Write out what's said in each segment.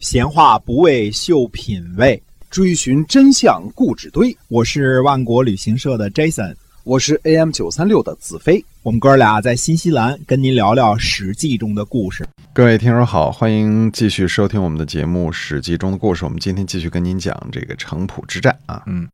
闲话不为秀品味，追寻真相故纸堆。我是万国旅行社的 Jason，我是 AM 九三六的子飞。我们哥俩在新西兰跟您聊聊《史记》中的故事。各位听众好，欢迎继续收听我们的节目《史记》中的故事。我们今天继续跟您讲这个城濮之战啊。嗯。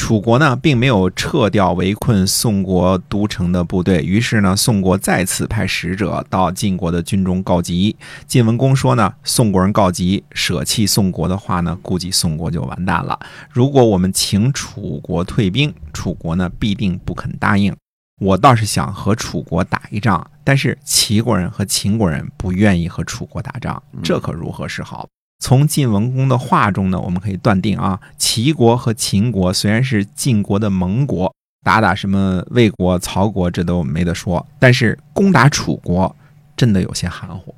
楚国呢，并没有撤掉围困宋国都城的部队，于是呢，宋国再次派使者到晋国的军中告急。晋文公说呢，宋国人告急，舍弃宋国的话呢，估计宋国就完蛋了。如果我们请楚国退兵，楚国呢必定不肯答应。我倒是想和楚国打一仗，但是齐国人和秦国人不愿意和楚国打仗，这可如何是好？从晋文公的话中呢，我们可以断定啊，齐国和秦国虽然是晋国的盟国，打打什么魏国、曹国这都没得说，但是攻打楚国真的有些含糊。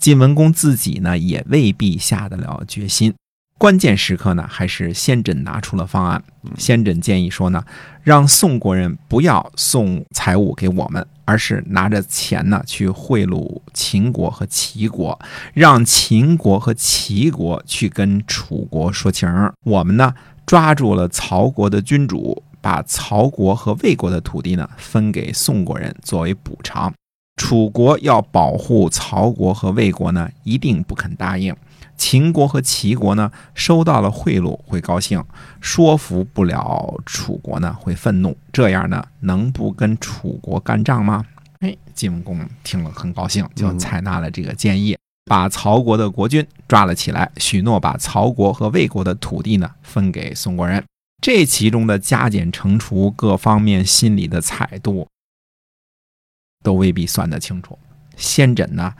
晋文公自己呢，也未必下得了决心。关键时刻呢，还是先轸拿出了方案。先轸建议说呢，让宋国人不要送财物给我们，而是拿着钱呢去贿赂秦国和齐国，让秦国和齐国去跟楚国说情。我们呢抓住了曹国的君主，把曹国和魏国的土地呢分给宋国人作为补偿。楚国要保护曹国和魏国呢，一定不肯答应。秦国和齐国呢，收到了贿赂会高兴，说服不了楚国呢会愤怒，这样呢能不跟楚国干仗吗？哎，晋文公听了很高兴，就采纳了这个建议，把曹国的国君抓了起来，许诺把曹国和魏国的土地呢分给宋国人。这其中的加减乘除，各方面心理的彩度，都未必算得清楚。先轸呢？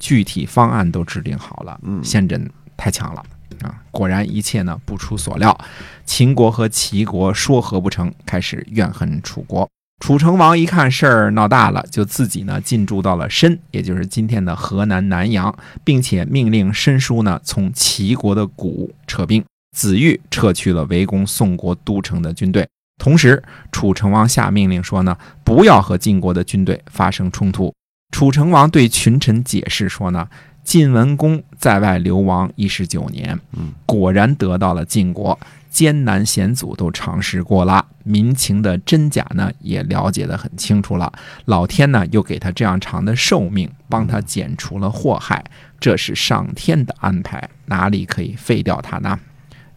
具体方案都制定好了，嗯，先轸太强了啊！果然一切呢不出所料，秦国和齐国说和不成，开始怨恨楚国。楚成王一看事儿闹大了，就自己呢进驻到了申，也就是今天的河南南阳，并且命令申叔呢从齐国的谷撤兵，子玉撤去了围攻宋国都城的军队。同时，楚成王下命令说呢，不要和晋国的军队发生冲突。楚成王对群臣解释说呢，晋文公在外流亡一十九年，果然得到了晋国，艰难险阻都尝试过了，民情的真假呢也了解得很清楚了。老天呢又给他这样长的寿命，帮他减除了祸害，这是上天的安排，哪里可以废掉他呢？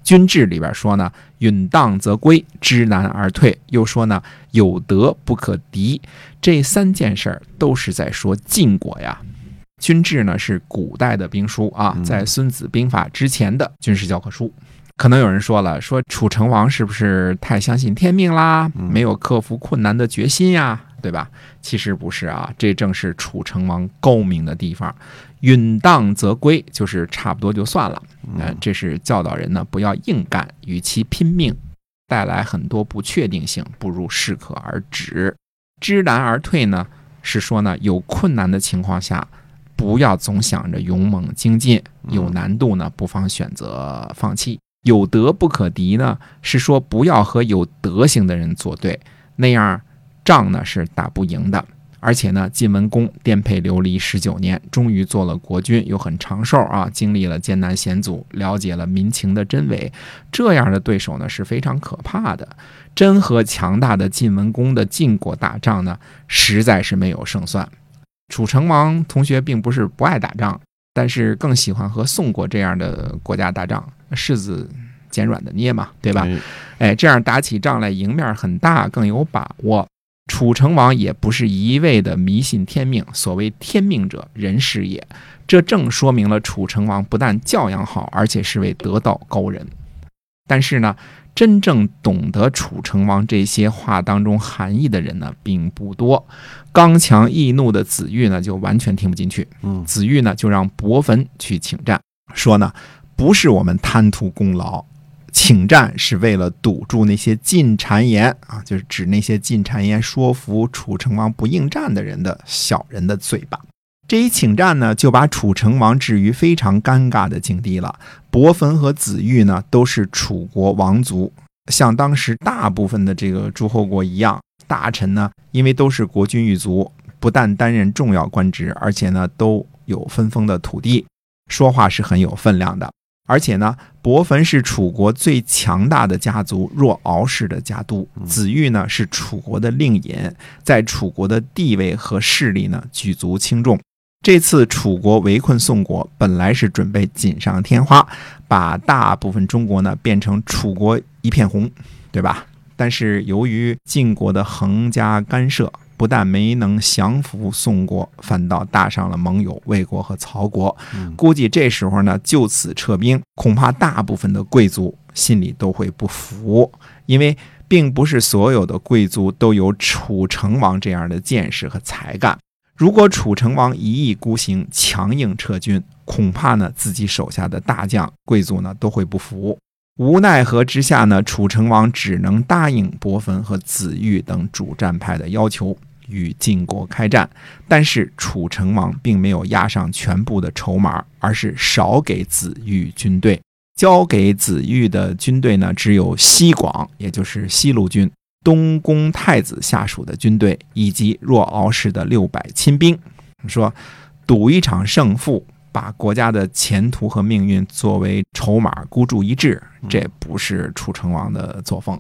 军制里边说呢，允当则归，知难而退。又说呢，有德不可敌。这三件事儿都是在说晋国呀。军制呢是古代的兵书啊，在《孙子兵法》之前的军事教科书。可能有人说了，说楚成王是不是太相信天命啦？没有克服困难的决心呀，对吧？其实不是啊，这正是楚成王高明的地方。允当则归，就是差不多就算了。嗯，这是教导人呢，不要硬干，与其拼命带来很多不确定性，不如适可而止。知难而退呢，是说呢，有困难的情况下，不要总想着勇猛精进；有难度呢，不妨选择放弃。有德不可敌呢，是说不要和有德行的人作对，那样仗呢是打不赢的。而且呢，晋文公颠沛流离十九年，终于做了国君，又很长寿啊，经历了艰难险阻，了解了民情的真伪。这样的对手呢是非常可怕的。真和强大的晋文公的晋国打仗呢，实在是没有胜算。楚成王同学并不是不爱打仗，但是更喜欢和宋国这样的国家打仗，柿子捡软的捏嘛，对吧？哎，这样打起仗来赢面很大，更有把握。楚成王也不是一味的迷信天命，所谓天命者，人是也。这正说明了楚成王不但教养好，而且是位得道高人。但是呢，真正懂得楚成王这些话当中含义的人呢，并不多。刚强易怒的子玉呢，就完全听不进去。嗯，子玉呢，就让伯坟去请战，说呢，不是我们贪图功劳。请战是为了堵住那些进谗言啊，就是指那些进谗言说服楚成王不应战的人的小人的嘴巴。这一请战呢，就把楚成王置于非常尴尬的境地了。伯坟和子玉呢，都是楚国王族，像当时大部分的这个诸侯国一样，大臣呢，因为都是国君一族，不但担任重要官职，而且呢，都有分封的土地，说话是很有分量的。而且呢，伯坟是楚国最强大的家族若敖氏的家督，子玉呢是楚国的令尹，在楚国的地位和势力呢举足轻重。这次楚国围困宋国，本来是准备锦上添花，把大部分中国呢变成楚国一片红，对吧？但是由于晋国的横加干涉，不但没能降服宋国，反倒搭上了盟友魏国和曹国。估计这时候呢，就此撤兵，恐怕大部分的贵族心里都会不服，因为并不是所有的贵族都有楚成王这样的见识和才干。如果楚成王一意孤行，强硬撤军，恐怕呢自己手下的大将、贵族呢都会不服。无奈何之下呢，楚成王只能答应伯坟和子玉等主战派的要求，与晋国开战。但是楚成王并没有押上全部的筹码，而是少给子玉军队，交给子玉的军队呢只有西广，也就是西路军。东宫太子下属的军队以及若敖氏的六百亲兵，说赌一场胜负，把国家的前途和命运作为筹码孤注一掷，这不是楚成王的作风。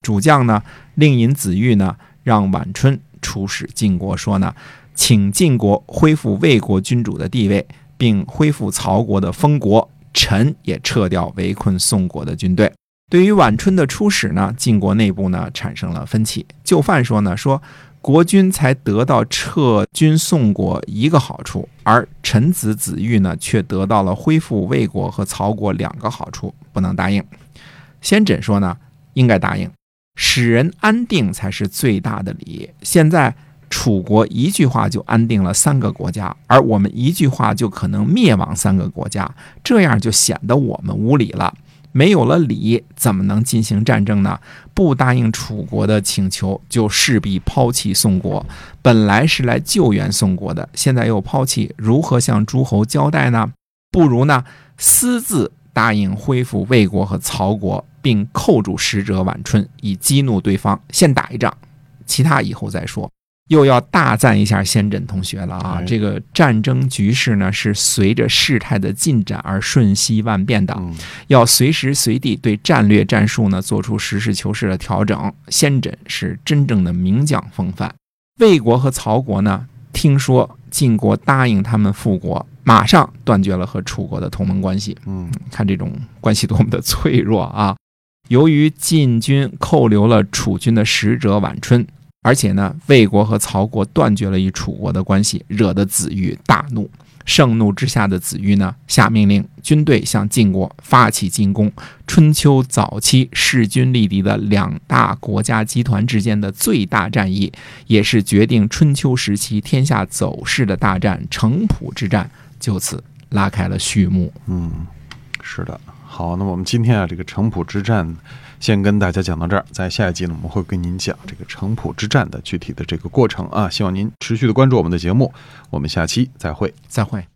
主将呢，令尹子玉呢，让晚春出使晋国，说呢，请晋国恢复魏国君主的地位，并恢复曹国的封国，臣也撤掉围困宋国的军队。对于晚春的出使呢，晋国内部呢产生了分歧。就范说呢，说国君才得到撤军宋国一个好处，而臣子子玉呢却得到了恢复魏国和曹国两个好处，不能答应。先轸说呢，应该答应，使人安定才是最大的礼。现在楚国一句话就安定了三个国家，而我们一句话就可能灭亡三个国家，这样就显得我们无礼了。没有了礼，怎么能进行战争呢？不答应楚国的请求，就势必抛弃宋国。本来是来救援宋国的，现在又抛弃，如何向诸侯交代呢？不如呢，私自答应恢复魏国和曹国，并扣住使者晚春，以激怒对方，先打一仗，其他以后再说。又要大赞一下先轸同学了啊！这个战争局势呢，是随着事态的进展而瞬息万变的，要随时随地对战略战术呢做出实事求是的调整。先轸是真正的名将风范。魏国和曹国呢，听说晋国答应他们复国，马上断绝了和楚国的同盟关系。嗯，看这种关系多么的脆弱啊！由于晋军扣留了楚军的使者晚春。而且呢，魏国和曹国断绝了与楚国的关系，惹得子玉大怒。盛怒之下的子玉呢，下命令军队向晋国发起进攻。春秋早期势均力敌的两大国家集团之间的最大战役，也是决定春秋时期天下走势的大战——城濮之战，就此拉开了序幕。嗯，是的。好，那我们今天啊，这个城濮之战。先跟大家讲到这儿，在下一集呢，我们会跟您讲这个城濮之战的具体的这个过程啊，希望您持续的关注我们的节目，我们下期再会，再会。